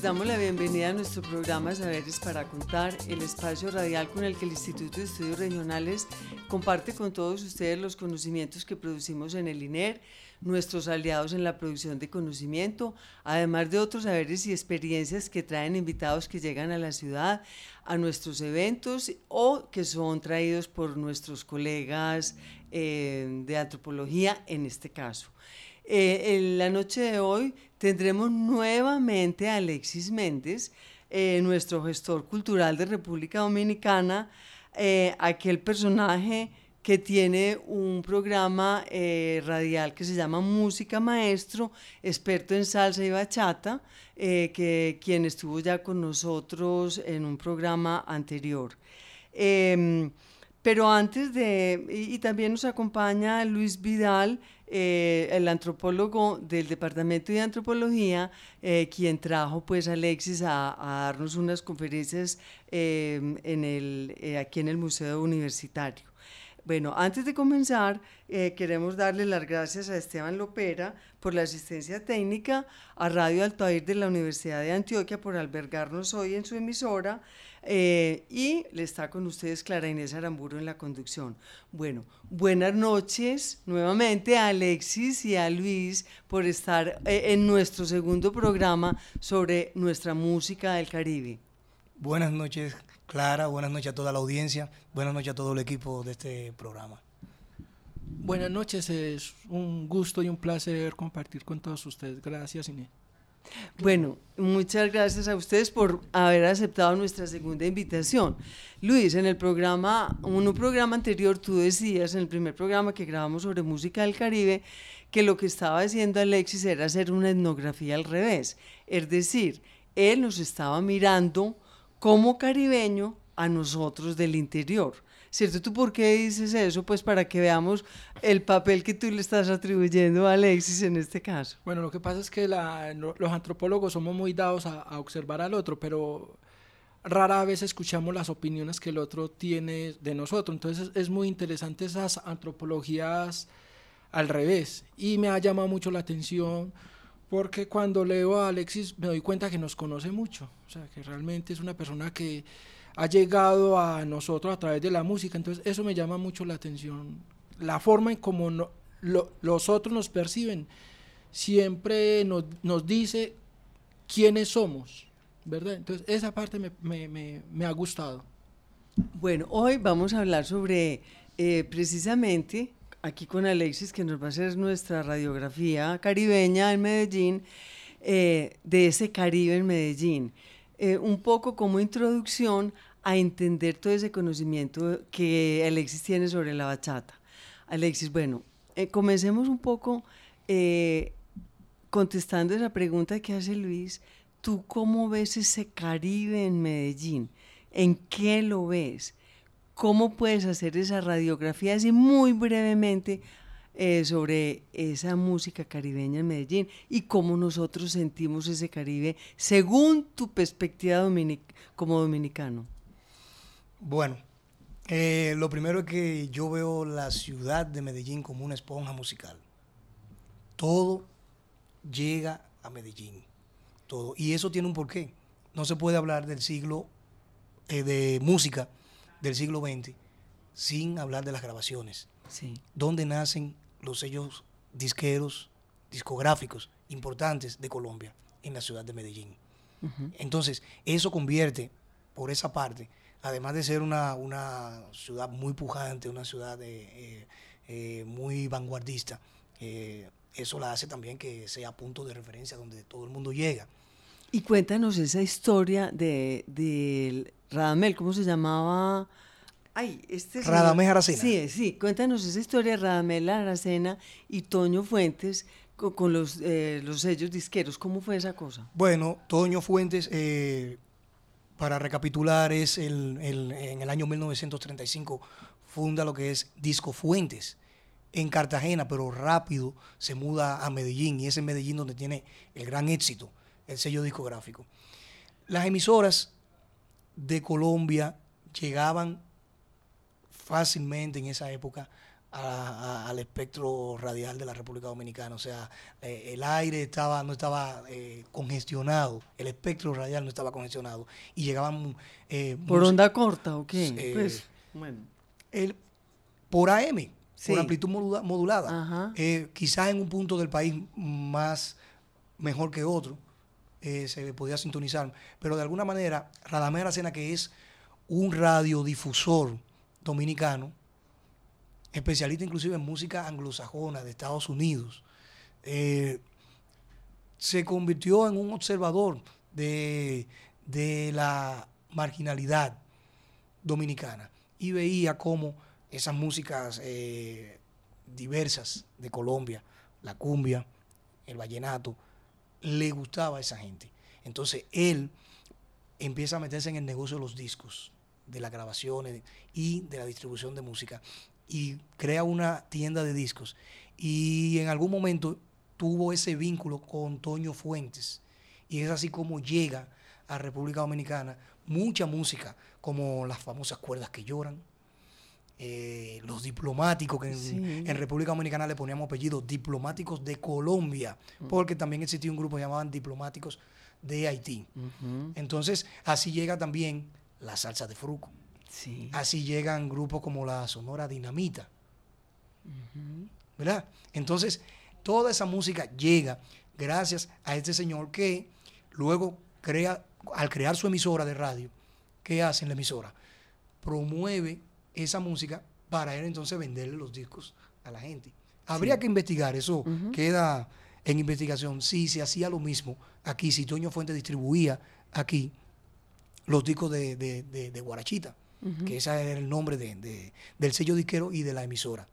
Les damos la bienvenida a nuestro programa Saberes para Contar, el espacio radial con el que el Instituto de Estudios Regionales comparte con todos ustedes los conocimientos que producimos en el INER, nuestros aliados en la producción de conocimiento, además de otros saberes y experiencias que traen invitados que llegan a la ciudad, a nuestros eventos o que son traídos por nuestros colegas eh, de antropología en este caso. Eh, en la noche de hoy tendremos nuevamente a Alexis Méndez, eh, nuestro gestor cultural de República Dominicana, eh, aquel personaje que tiene un programa radial que se llama Música Maestro, experto en salsa y bachata, que quien estuvo ya con nosotros en un programa anterior. Em, pero antes de, y, y también nos acompaña Luis Vidal, eh, el antropólogo del Departamento de Antropología, eh, quien trajo pues a Alexis a, a darnos unas conferencias eh, en el, eh, aquí en el Museo Universitario. Bueno, antes de comenzar, eh, queremos darle las gracias a Esteban Lopera por la asistencia técnica, a Radio Altair de la Universidad de Antioquia por albergarnos hoy en su emisora eh, y le está con ustedes Clara Inés Aramburo en la conducción. Bueno, buenas noches nuevamente a Alexis y a Luis por estar eh, en nuestro segundo programa sobre nuestra música del Caribe. Buenas noches, Clara. Buenas noches a toda la audiencia. Buenas noches a todo el equipo de este programa. Buenas noches, es un gusto y un placer compartir con todos ustedes. Gracias, Inés. Bueno, muchas gracias a ustedes por haber aceptado nuestra segunda invitación. Luis, en el programa, en un programa anterior tú decías, en el primer programa que grabamos sobre música del Caribe, que lo que estaba haciendo Alexis era hacer una etnografía al revés. Es decir, él nos estaba mirando como caribeño a nosotros del interior. ¿Cierto? ¿Tú por qué dices eso? Pues para que veamos el papel que tú le estás atribuyendo a Alexis en este caso. Bueno, lo que pasa es que la- los antropólogos somos muy dados a, a observar al otro, pero rara vez escuchamos las opiniones que el otro tiene de nosotros. Entonces es muy interesante esas antropologías al revés. Y me ha llamado mucho la atención porque cuando leo a Alexis me doy cuenta que nos conoce mucho. O sea, que realmente es una persona que ha llegado a nosotros a través de la música. Entonces eso me llama mucho la atención. La forma en cómo no- lo- los otros nos perciben siempre nos, nos dice quiénes somos, ¿verdad? Entonces esa parte me, me- me- me ha gustado. Bueno, hoy vamos a hablar sobre eh, precisamente, aquí con Alexis, que nos va a hacer nuestra radiografía caribeña en Medellín, eh, de ese Caribe en Medellín. Eh, un poco como introducción a entender todo ese conocimiento que Alexis tiene sobre la bachata. Alexis, bueno, eh, comencemos un poco eh, contestando esa pregunta que hace Luis. ¿Tú cómo ves ese Caribe en Medellín? ¿En qué lo ves? ¿Cómo puedes hacer esa radiografía así muy brevemente eh, sobre esa música caribeña en Medellín y cómo nosotros sentimos ese Caribe según tu perspectiva dominic- como dominicano? Bueno, eh, lo primero es que yo veo la ciudad de Medellín como una esponja musical. Todo llega a Medellín. Todo. Y eso tiene un porqué. No se puede hablar del siglo eh, de música del siglo XX sin hablar de las grabaciones. Sí. donde nacen los sellos disqueros, discográficos importantes de Colombia, en la ciudad de Medellín. Entonces, eso convierte, por esa parte, además de ser una, una ciudad muy pujante, una ciudad eh, eh, eh, muy vanguardista, eh, eso la hace también que sea punto de referencia donde todo el mundo llega. Y cuéntanos esa historia de, del Radamel, ¿cómo se llamaba? Ay, este Radamés Aracena. Sí, sí, cuéntanos esa historia de Radamés Aracena y Toño Fuentes con, los, eh, los sellos disqueros. ¿Cómo fue esa cosa? Bueno, Toño Fuentes, eh, para recapitular, es el, en el año 1935 funda lo que es Disco Fuentes en Cartagena, pero rápido se muda a Medellín y es en Medellín donde tiene el gran éxito, el sello discográfico. Las emisoras de Colombia llegaban fácilmente en esa época al espectro radial de la República Dominicana. O sea, eh, el aire estaba, no estaba eh, congestionado, el espectro radial no estaba congestionado. Y llegaban... Eh, ¿Por onda corta o qué? pues, bueno. El, por AM, por amplitud modulada. quizás en un punto del país más mejor que otro se podía sintonizar. Pero de alguna manera, Radamés Aracena, que es un radiodifusor dominicano, especialista inclusive en música anglosajona de Estados Unidos, eh, se convirtió en un observador de, la marginalidad dominicana y veía cómo esas músicas eh, diversas de Colombia, la cumbia, el vallenato, le gustaba a esa gente. Entonces él empieza a meterse en el negocio de los discos, de las grabaciones y de la distribución de música y crea una tienda de discos. Y en algún momento tuvo ese vínculo con Toño Fuentes. Y es así como llega a República Dominicana mucha música, como las famosas cuerdas que lloran, eh, los diplomáticos, que en, República Dominicana le poníamos apellidos, diplomáticos de Colombia, mm. porque también existía un grupo que llamaban diplomáticos de Haití. Entonces, así llega también la salsa de fruco. Así llegan grupos como la Sonora Dinamita. ¿Verdad? Entonces, toda esa música llega gracias a este señor que luego crea, al crear su emisora de radio, ¿qué hace en la emisora? Promueve esa música para él entonces venderle los discos a la gente. Habría que investigar, eso queda en investigación, si se hacía lo mismo aquí, si Toño Fuente distribuía aquí los discos de, de Guarachita que ese era el nombre de, del sello disquero y de la emisora.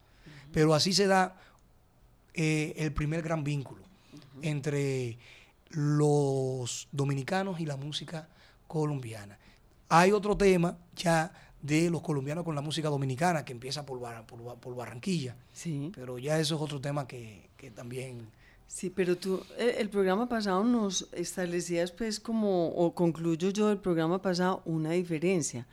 Pero así se da eh, el primer gran vínculo entre los dominicanos y la música colombiana. Hay otro tema ya de los colombianos con la música dominicana que empieza por, por, Barranquilla. Sí. Pero ya eso es otro tema que, que también... Sí, pero tú, el, el, programa pasado nos establecías pues como, o concluyo yo el programa pasado, una diferencia.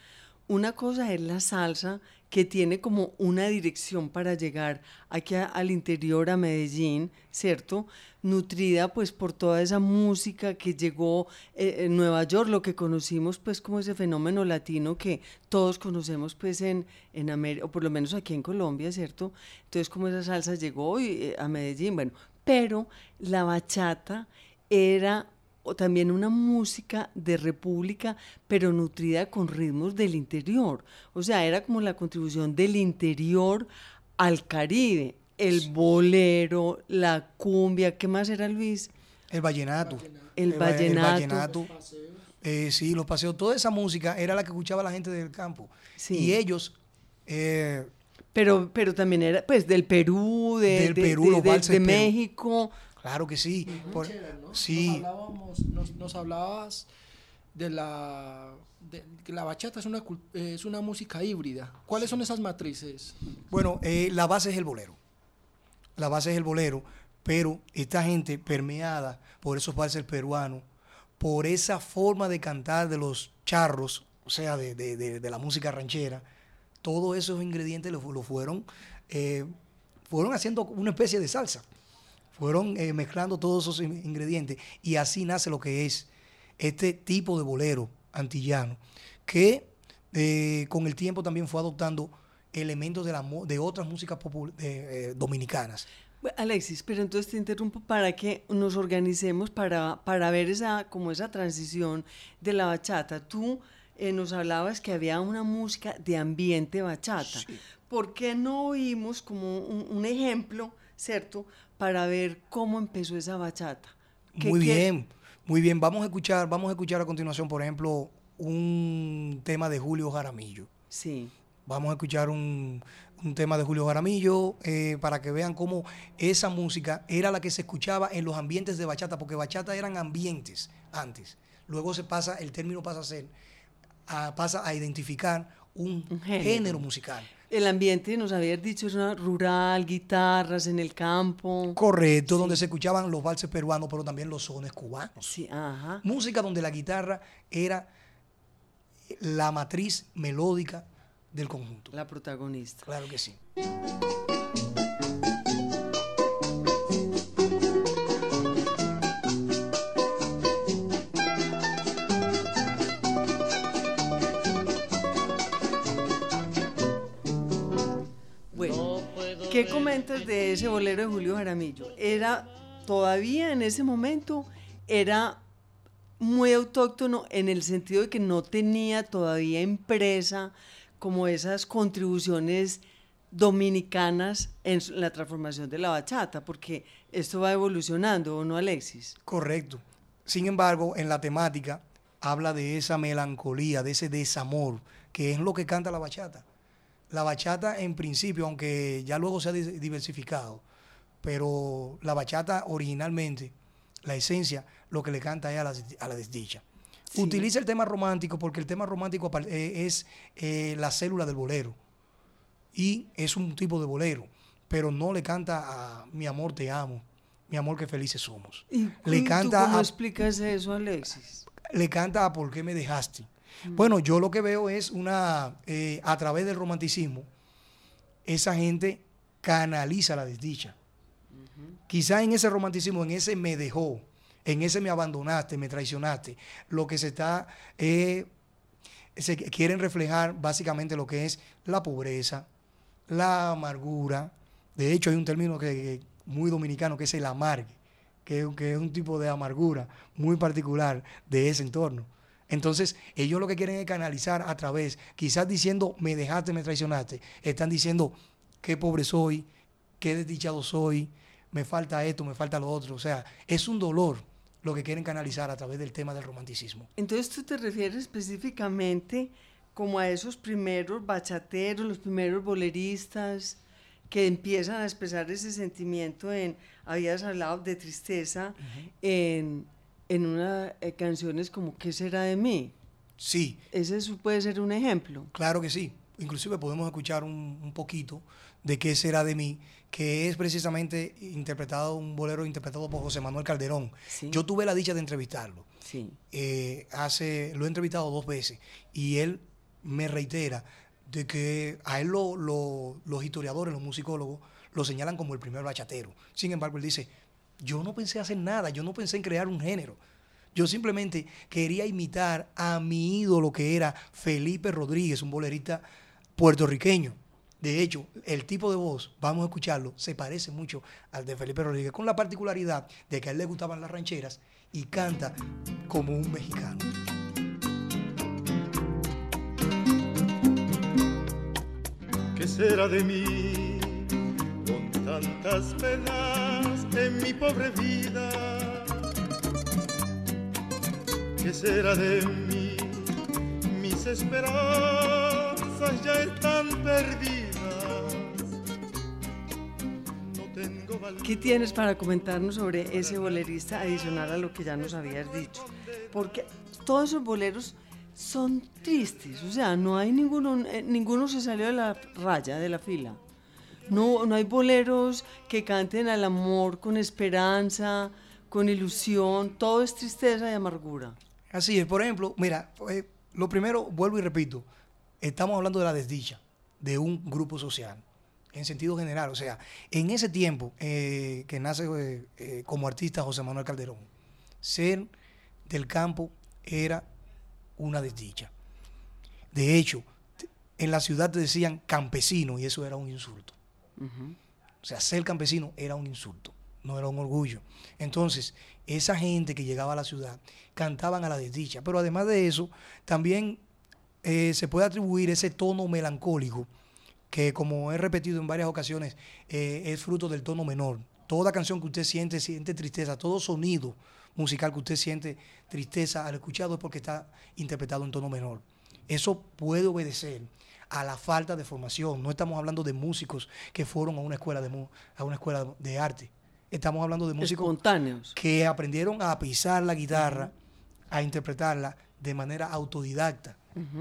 Una cosa es la salsa que tiene como una dirección para llegar aquí al interior, a Medellín, ¿cierto? Nutrida pues por toda esa música que llegó eh, en Nueva York, lo que conocimos pues como ese fenómeno latino que todos conocemos pues en, en América, o por lo menos aquí en Colombia, ¿cierto? Entonces como esa salsa llegó eh, a Medellín, bueno, pero la bachata era también una música de república, pero nutrida con ritmos del interior. O sea, era como la contribución del interior al Caribe. El bolero, la cumbia, ¿qué más era Luis? El vallenato. El, vallenato. Eh, sí, los paseos. Toda esa música era la que escuchaba la gente del campo. Y ellos... Eh, pero, pero también era, pues, del Perú, de, del Perú, de, México. Claro que sí. sí. Nos, hablabas de la la bachata es una, es una música híbrida. ¿Cuáles son esas matrices? Bueno, eh, la base es el bolero. La base es el bolero, pero esta gente permeada por esos valses peruanos, por esa forma de cantar de los charros, o sea, de, la música ranchera, todos esos ingredientes lo, fueron, eh, fueron haciendo una especie de salsa fueron eh, mezclando todos esos ingredientes y así nace lo que es este tipo de bolero antillano, que eh, con el tiempo también fue adoptando elementos de, la, de otras músicas eh, dominicanas. Alexis, pero entonces te interrumpo para que nos organicemos para, para ver esa, como esa transición de la bachata. Tú nos hablabas que había una música de ambiente bachata. ¿Por qué no oímos como un ejemplo, cierto, para ver cómo empezó esa bachata. Muy bien, muy bien. Vamos a escuchar, vamos a escuchar a continuación, por ejemplo, un tema de Julio Jaramillo. Sí. Vamos a escuchar un, un tema de Julio Jaramillo eh, para que vean cómo esa música era la que se escuchaba en los ambientes de bachata, porque bachata eran ambientes antes. Luego se pasa, el término pasa a ser, a- pasa a identificar un, Un género. género. musical. El ambiente, nos habías dicho, era rural, guitarras en el campo. Correcto, donde se escuchaban los valses peruanos, pero también los sones cubanos. Sí, ajá. Música donde la guitarra era la matriz melódica del conjunto. La protagonista. Claro que sí. ¿Qué comentas de ese bolero de Julio Jaramillo? Era todavía en ese momento era muy autóctono en el sentido de que no tenía todavía empresa como esas contribuciones dominicanas en la transformación de la bachata, porque esto va evolucionando, ¿o no, Alexis? Correcto. Sin embargo, en la temática habla de esa melancolía, de ese desamor, que es lo que canta la bachata. La bachata, en principio, aunque ya luego se ha di- diversificado, pero la bachata originalmente, la esencia, lo que le canta es a la, a la desdicha. Sí. Utiliza el tema romántico porque el tema romántico eh, es eh, la célula del bolero y es un tipo de bolero, pero no le canta a mi amor te amo, mi amor que felices somos. ¿Y Le tú canta ¿Cómo a- explicas eso, Alexis? le canta a ¿Por qué me dejaste? Bueno, yo lo que veo es una, eh, a través del romanticismo, esa gente canaliza la desdicha. Quizá en ese romanticismo, en ese me dejó, en ese me abandonaste, me traicionaste, lo que se está, eh, se quieren reflejar básicamente lo que es la pobreza, la amargura. De hecho, hay un término que, que muy dominicano que es el amargue, que, que es un tipo de amargura muy particular de ese entorno. Entonces, ellos lo que quieren es canalizar a través, quizás diciendo, me dejaste, me traicionaste, están diciendo, qué pobre soy, qué desdichado soy, me falta esto, me falta lo otro. O sea, es un dolor lo que quieren canalizar a través del tema del romanticismo. Entonces tú te refieres específicamente como a esos primeros bachateros, los primeros boleristas que empiezan a expresar ese sentimiento en, habías hablado de tristeza, en, en unas canciones como ¿Qué será de mí? Sí, Ese puede ser un ejemplo. Claro que sí. Inclusive podemos escuchar un, un poquito de qué será de mí, que es precisamente interpretado, un bolero interpretado por José Manuel Calderón. Sí. Yo tuve la dicha de entrevistarlo. Sí. Eh, hace, lo he entrevistado dos veces y él me reitera de que a él lo- lo- los historiadores, los musicólogos, lo señalan como el primer bachatero. Sin embargo, él dice, yo no pensé hacer nada, yo no pensé en crear un género. Yo simplemente quería imitar a mi ídolo que era Felipe Rodríguez, un bolerista puertorriqueño. De hecho, el tipo de voz, vamos a escucharlo, se parece mucho al de Felipe Rodríguez, con la particularidad de que a él le gustaban las rancheras y canta como un mexicano. ¿Qué será de mí tantas penas en mi pobre vida? ¿Qué será de mí? Mis esperanzas ya están perdidas. No tengo. ¿Qué tienes para comentarnos sobre ese bolerista adicional a lo que ya nos habías dicho? Porque todos esos boleros son tristes, o sea, no hay ninguno, eh, ninguno se salió de la raya, de la fila. No, no hay boleros que canten al amor con esperanza, con ilusión, todo es tristeza y amargura. Así es, por ejemplo, mira, eh, lo primero, vuelvo y repito, estamos hablando de la desdicha de un grupo social, en sentido general. O sea, en ese tiempo eh, que nace eh, como artista José Manuel Calderón, ser del campo era una desdicha. De hecho, en la ciudad te decían campesino y eso era un insulto. O sea, ser campesino era un insulto, no era un orgullo. Entonces, esa gente que llegaba a la ciudad cantaban a la desdicha. Pero además de eso, también eh, se puede atribuir ese tono melancólico que, como he repetido en varias ocasiones, eh, es fruto del tono menor. Toda canción que usted siente, siente tristeza, todo sonido musical que usted siente tristeza al escuchado es porque está interpretado en tono menor. Eso puede obedecer a la falta de formación. No estamos hablando de músicos que fueron a una escuela de, mu- a una escuela de arte. Estamos hablando de músicos Espontáneos. que aprendieron a pisar la guitarra, a interpretarla de manera autodidacta.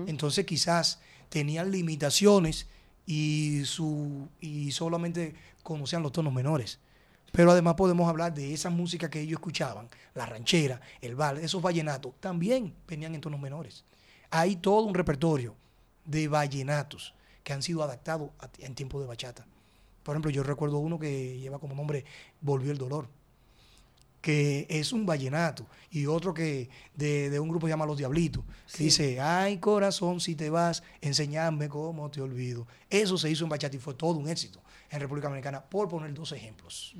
Entonces quizás tenían limitaciones y, su, y solamente conocían los tonos menores. Pero además podemos hablar de esa música que ellos escuchaban, la ranchera, el vals, esos vallenatos, también venían en tonos menores. Hay todo un repertorio de vallenatos que han sido adaptados a- en tiempo de bachata. Por ejemplo, yo recuerdo uno que lleva como nombre Volvió el dolor que es un vallenato, y otro que de, de un grupo que se llama Los Diablitos, que dice, ay corazón, si te vas, enseñame cómo te olvido. Eso se hizo en bachata y fue todo un éxito en República Dominicana, por poner dos ejemplos.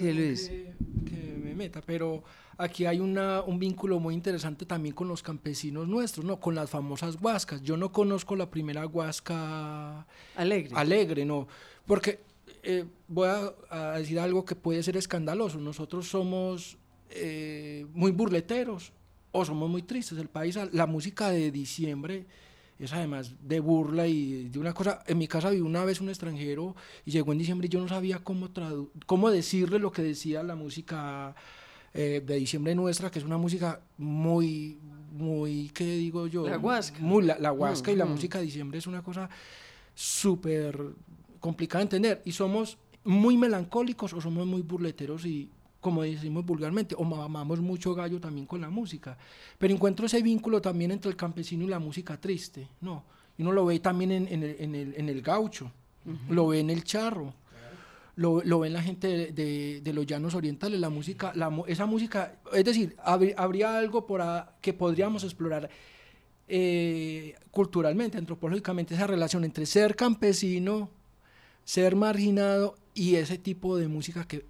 Sí, Luis. Que, que me meta, pero aquí hay una, un vínculo muy interesante también con los campesinos nuestros, ¿no? Con las famosas huascas. Yo no conozco la primera huasca Alegre. alegre, no. Porque eh, voy a, a decir algo que puede ser escandaloso. Nosotros somos eh, muy burleteros o somos muy tristes. El país, la música de diciembre es además de burla y de una cosa. En mi casa vi una vez un extranjero y llegó en diciembre y yo no sabía cómo, cómo decirle lo que decía la música eh, de diciembre nuestra, que es una música muy, muy, ¿qué digo yo? La huasca. Muy, la, la huasca y la Ujú. música de diciembre es una cosa súper complicada de entender. Y somos muy melancólicos o somos muy burleteros y, como decimos vulgarmente, o mamamos mucho gallo también con la música. Pero encuentro ese vínculo también entre el campesino y la música triste, ¿no? Y uno lo ve también en, en el, en el- en el gaucho, lo ve en el charro. Lo, lo ve en la gente de, de- de los llanos orientales, la música, la, esa música, es decir, habrí- habría algo por a- que podríamos explorar eh, culturalmente, antropológicamente, esa relación entre ser campesino, ser marginado y ese tipo de música que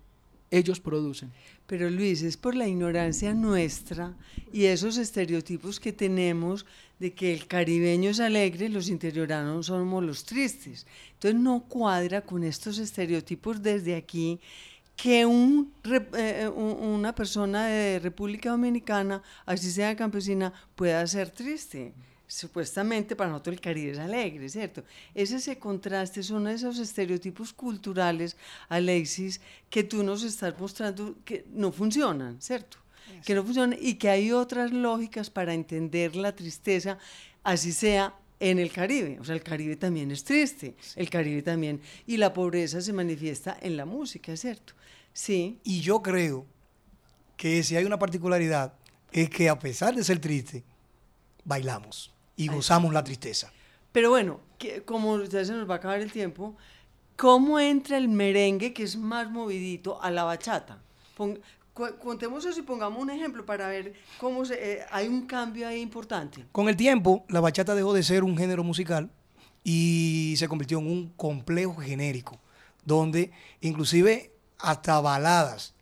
ellos producen. Pero Luis, es por la ignorancia nuestra y esos estereotipos que tenemos de que el caribeño es alegre, los interioranos somos los tristes. Entonces no cuadra con estos estereotipos desde aquí que eh, un- una persona de República Dominicana, así sea campesina, pueda ser triste. Supuestamente para nosotros el Caribe es alegre, ¿cierto? Es ese contraste, son esos estereotipos culturales, Alexis, que tú nos estás mostrando que no funcionan, ¿cierto? Que no funcionan y que hay otras lógicas para entender la tristeza, así sea en el Caribe. O sea, el Caribe también es triste, el Caribe también. Y la pobreza se manifiesta en la música, ¿cierto? Sí. Y yo creo que si hay una particularidad, es que a pesar de ser triste, bailamos y gozamos la tristeza. Pero bueno, que, como ya se nos va a acabar el tiempo, ¿cómo entra el merengue, que es más movidito, a la bachata? Pon- cu- contemos eso y pongamos un ejemplo para ver cómo se, eh, hay un cambio ahí importante. Con el tiempo, la bachata dejó de ser un género musical y se convirtió en un complejo genérico, donde inclusive hasta baladas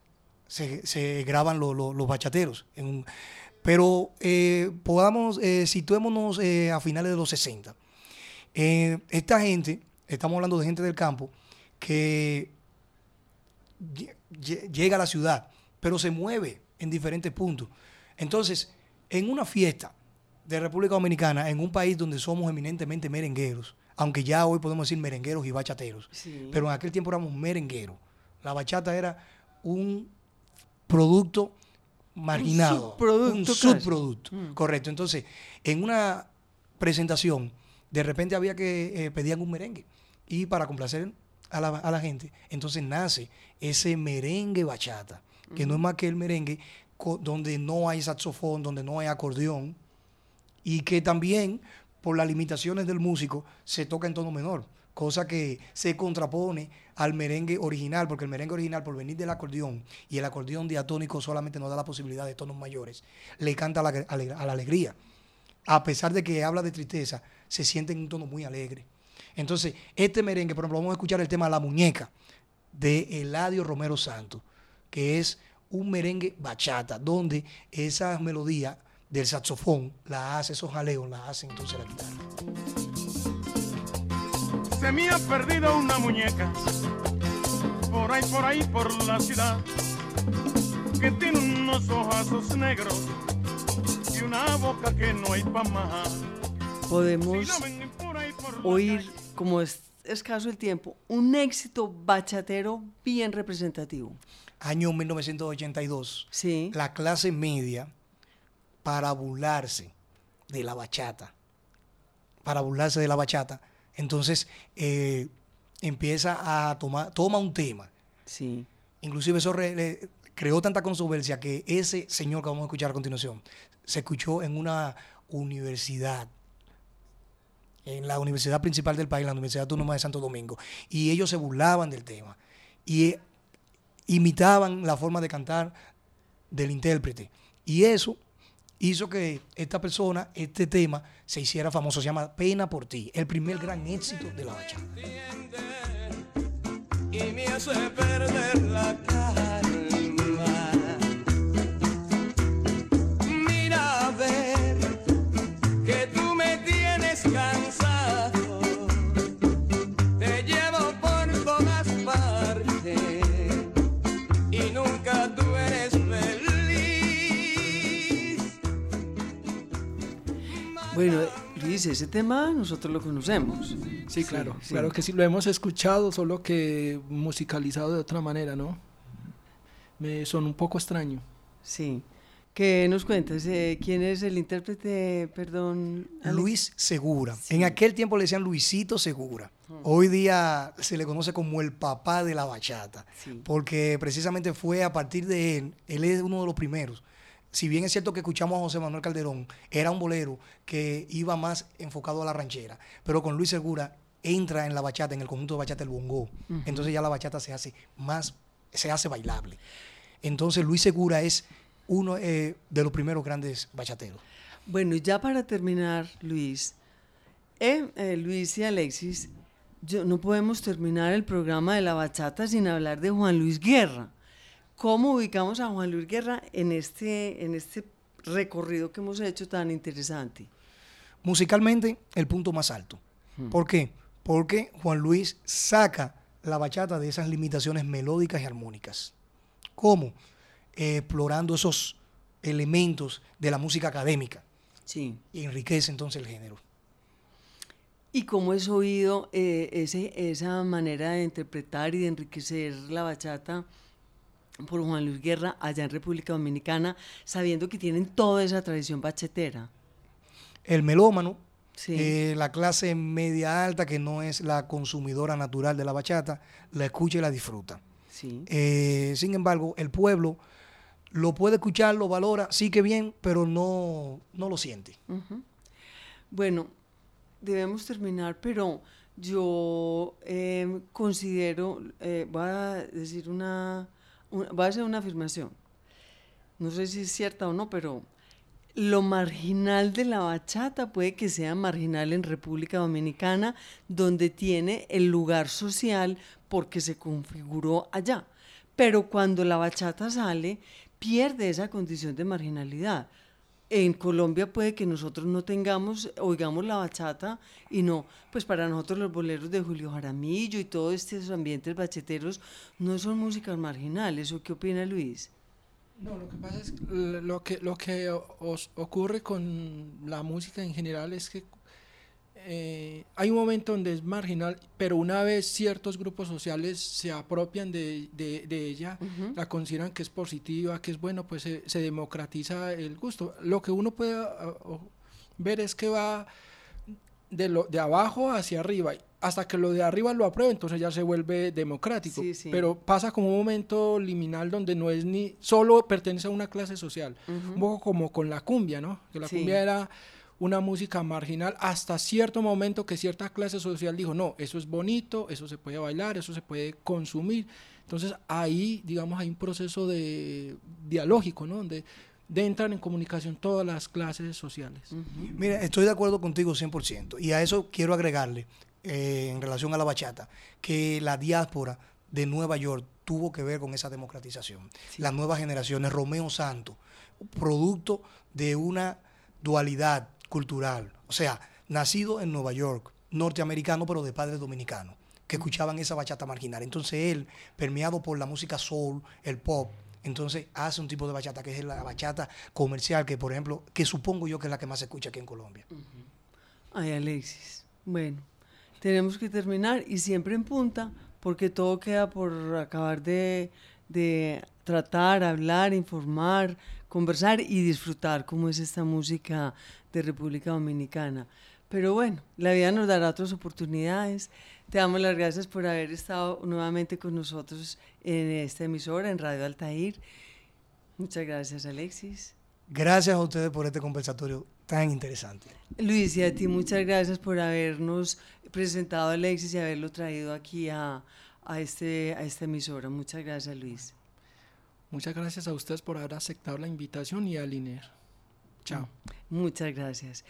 se, se graban lo- lo- los bachateros. en un- pero eh, podamos, eh, situémonos eh, a finales de los 60. Eh, esta gente, estamos hablando de gente del campo, que lle- lle- llega a la ciudad, pero se mueve en diferentes puntos. Entonces, en una fiesta de República Dominicana, en un país donde somos eminentemente merengueros, aunque ya hoy podemos decir merengueros y bachateros, Sí. pero en aquel tiempo éramos merengueros. La bachata era un producto marginado. subproducto Un subproducto, correcto. Entonces, en una presentación, de repente había que eh, pedían un merengue. Y para complacer a la, a la gente, entonces nace ese merengue bachata, que no es más que el merengue donde no hay saxofón, donde no hay acordeón, y que también por las limitaciones del músico se toca en tono menor, cosa que se contrapone al merengue original, porque el merengue original por venir del acordeón y el acordeón diatónico solamente nos da la posibilidad de tonos mayores, le canta a la, alegría. A pesar de que habla de tristeza, se siente en un tono muy alegre. Entonces, este merengue, por ejemplo, vamos a escuchar el tema La Muñeca de Eladio Romero Santos, que es un merengue bachata, donde esas melodías del saxofón la hace, esos jaleos la hace entonces la guitarra. Se me ha perdido una muñeca por ahí, por ahí, por la ciudad, que tiene unos ojazos negros y una boca que no hay pa' más. Podemos Si la ven por ahí, por oír, como es escaso el tiempo, un éxito bachatero bien representativo. Año 1982. Sí. La clase media, para burlarse de la bachata, para burlarse de la bachata, entonces eh, empieza a tomar, toma un tema. Sí. Inclusive eso creó tanta controversia que ese señor que vamos a escuchar a continuación se escuchó en una universidad en la universidad principal del país, la Universidad Autónoma de Santo Domingo, y ellos se burlaban del tema y eh, imitaban la forma de cantar del intérprete. Y eso hizo que esta persona, este tema, se hiciera famoso. Se llama Pena por ti, el primer gran éxito de la bachata. Bueno, Luis, ese tema nosotros lo conocemos. Sí, claro, claro que sí, lo hemos escuchado, solo que musicalizado de otra manera, ¿no? Me son un poco extraño. Sí. ¿Qué nos cuentas? Eh, ¿Quién es el intérprete, perdón? Luis Segura. En aquel tiempo le decían Luisito Segura. Hoy día se le conoce como el papá de la bachata, porque precisamente fue a partir de él, él es uno de los primeros si bien es cierto que escuchamos a José Manuel Calderón, era un bolero que iba más enfocado a la ranchera, pero con Luis Segura entra en la bachata, en el conjunto de bachata el bongo. Entonces ya la bachata se hace más, se hace bailable. Entonces Luis Segura es uno eh, de los primeros grandes bachateros. Bueno, y ya para terminar, Luis, eh, eh, Luis y Alexis, yo, no podemos terminar el programa de la bachata sin hablar de Juan Luis Guerra. ¿Cómo ubicamos a Juan Luis Guerra en este, en este recorrido que hemos hecho tan interesante? Musicalmente, el punto más alto. Hmm. ¿Por qué? Porque Juan Luis saca la bachata de esas limitaciones melódicas y armónicas. ¿Cómo? explorando esos elementos de la música académica. Sí. Y enriquece entonces el género. ¿Y cómo es oído eh, ese, esa manera de interpretar y de enriquecer la bachata? Por Juan Luis Guerra allá en República Dominicana, sabiendo que tienen toda esa tradición bachetera. El melómano, eh, la clase media alta, que no es la consumidora natural de la bachata, la escucha y la disfruta. Eh, sin embargo, el pueblo lo puede escuchar, lo valora, sí que bien, pero no, no lo siente. Bueno, debemos terminar, pero yo eh, considero, voy a decir una voy a hacer una afirmación. No sé si es cierta o no, pero lo marginal de la bachata puede que sea marginal en República Dominicana, donde tiene el lugar social porque se configuró allá. Pero cuando la bachata sale, pierde esa condición de marginalidad en Colombia puede que nosotros no tengamos, oigamos la bachata y no, pues para nosotros los boleros de Julio Jaramillo y todos estos ambientes bacheteros no son músicas marginales. ¿O qué opina Luis? No, lo que pasa es que lo que, lo que ocurre con la música en general es que eh, hay un momento donde es marginal, pero una vez ciertos grupos sociales se apropian de, de, ella, la consideran que es positiva, que es bueno, pues se, se democratiza el gusto. Lo que uno puede ver es que va de, lo, de abajo hacia arriba, hasta que lo de arriba lo aprueba, entonces ya se vuelve democrático. Pero pasa como un momento liminal donde no es ni solo pertenece a una clase social, un poco como con la cumbia, ¿no? Que la cumbia era una música marginal hasta cierto momento que cierta clase social dijo, no, eso es bonito, eso se puede bailar, eso se puede consumir. Entonces ahí, digamos, hay un proceso de dialógico, ¿no? Donde de entrar en comunicación todas las clases sociales. Mira, estoy de acuerdo contigo 100%. Y a eso quiero agregarle, eh, en relación a la bachata, que la diáspora de Nueva York tuvo que ver con esa democratización. Las nuevas generaciones, Romeo Santo, producto de una dualidad cultural. O sea, nacido en Nueva York, norteamericano, pero de padres dominicanos, que escuchaban esa bachata marginal. Entonces él, permeado por la música soul, el pop, entonces hace un tipo de bachata que es la bachata comercial, que por ejemplo, que supongo yo que es la que más se escucha aquí en Colombia. Ay, Alexis. Bueno, tenemos que terminar y siempre en punta, porque todo queda por acabar de, de tratar, hablar, informar, conversar y disfrutar como es esta música de República Dominicana. Pero bueno, la vida nos dará otras oportunidades. Te damos las gracias por haber estado nuevamente con nosotros en esta emisora, en Radio Altair. Muchas gracias, Alexis. Gracias a ustedes por este conversatorio tan interesante. Luis, y a ti muchas gracias por habernos presentado a Alexis y haberlo traído aquí a, a, este, a esta emisora. Muchas gracias, Luis. Muchas gracias a ustedes por haber aceptado la invitación y al INER. Chao. Muchas gracias.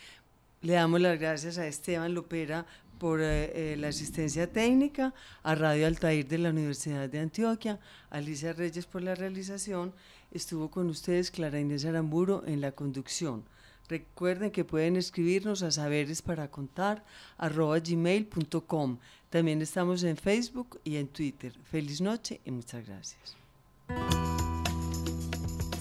Le damos las gracias a Esteban Lopera por eh, eh, la asistencia técnica, a Radio Altair de la Universidad de Antioquia, a Alicia Reyes por la realización. Estuvo con ustedes Clara Inés Aramburo en la conducción. Recuerden que pueden escribirnos a saberes para contar gmail.com. También estamos en Facebook y en Twitter. Feliz noche y muchas gracias.